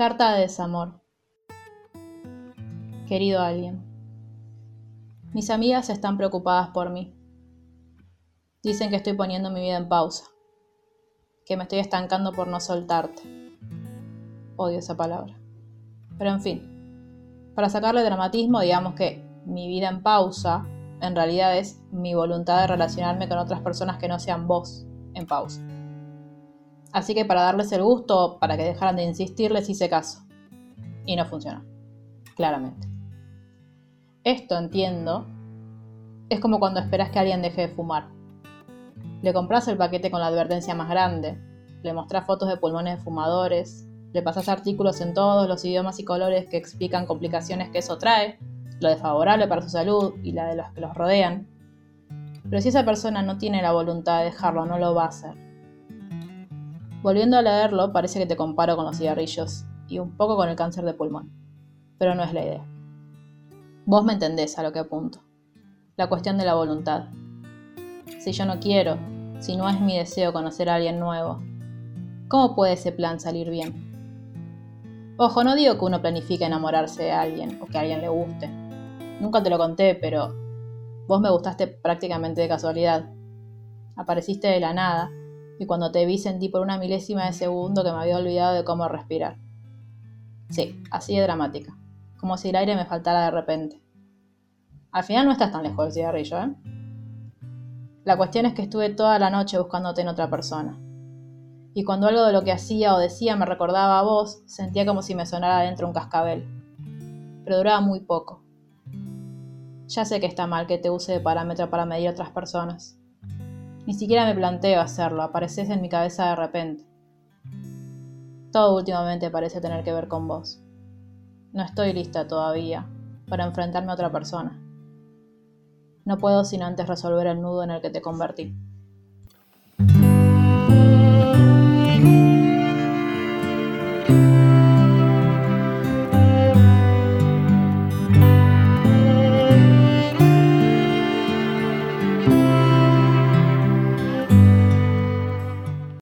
Carta de desamor. Querido alguien, mis amigas están preocupadas por mí. Dicen que estoy poniendo mi vida en pausa, que me estoy estancando por no soltarte. Odio esa palabra. Pero en fin, para sacarle dramatismo, digamos que mi vida en pausa en realidad es mi voluntad de relacionarme con otras personas que no sean vos en pausa. Así que para darles el gusto, para que dejaran de insistir, les hice caso. Y no funcionó. Claramente. Esto, entiendo, es como cuando esperas que alguien deje de fumar. Le compras el paquete con la advertencia más grande, le mostrás fotos de pulmones de fumadores, le pasas artículos en todos los idiomas y colores que explican complicaciones que eso trae, lo desfavorable para su salud y la de los que los rodean. Pero si esa persona no tiene la voluntad de dejarlo, no lo va a hacer Volviendo a leerlo, parece que te comparo con los cigarrillos y un poco con el cáncer de pulmón, pero no es la idea. Vos me entendés a lo que apunto. La cuestión de la voluntad. Si yo no quiero, si no es mi deseo conocer a alguien nuevo, ¿cómo puede ese plan salir bien? Ojo, no digo que uno planifique enamorarse de alguien o que a alguien le guste. Nunca te lo conté, pero vos me gustaste prácticamente de casualidad. Apareciste de la nada y cuando te vi sentí por una milésima de segundo que me había olvidado de cómo respirar. Sí, así de dramática, como si el aire me faltara de repente. Al final no estás tan lejos del cigarrillo, ¿eh? La cuestión es que estuve toda la noche buscándote en otra persona. Y cuando algo de lo que hacía o decía me recordaba a vos, sentía como si me sonara dentro un cascabel. Pero duraba muy poco. Ya sé que está mal que te use de parámetro para medir otras personas. Ni siquiera me planteo hacerlo, apareces en mi cabeza de repente. Todo últimamente parece tener que ver con vos. No estoy lista todavía para enfrentarme a otra persona. No puedo sin antes resolver el nudo en el que te convertí.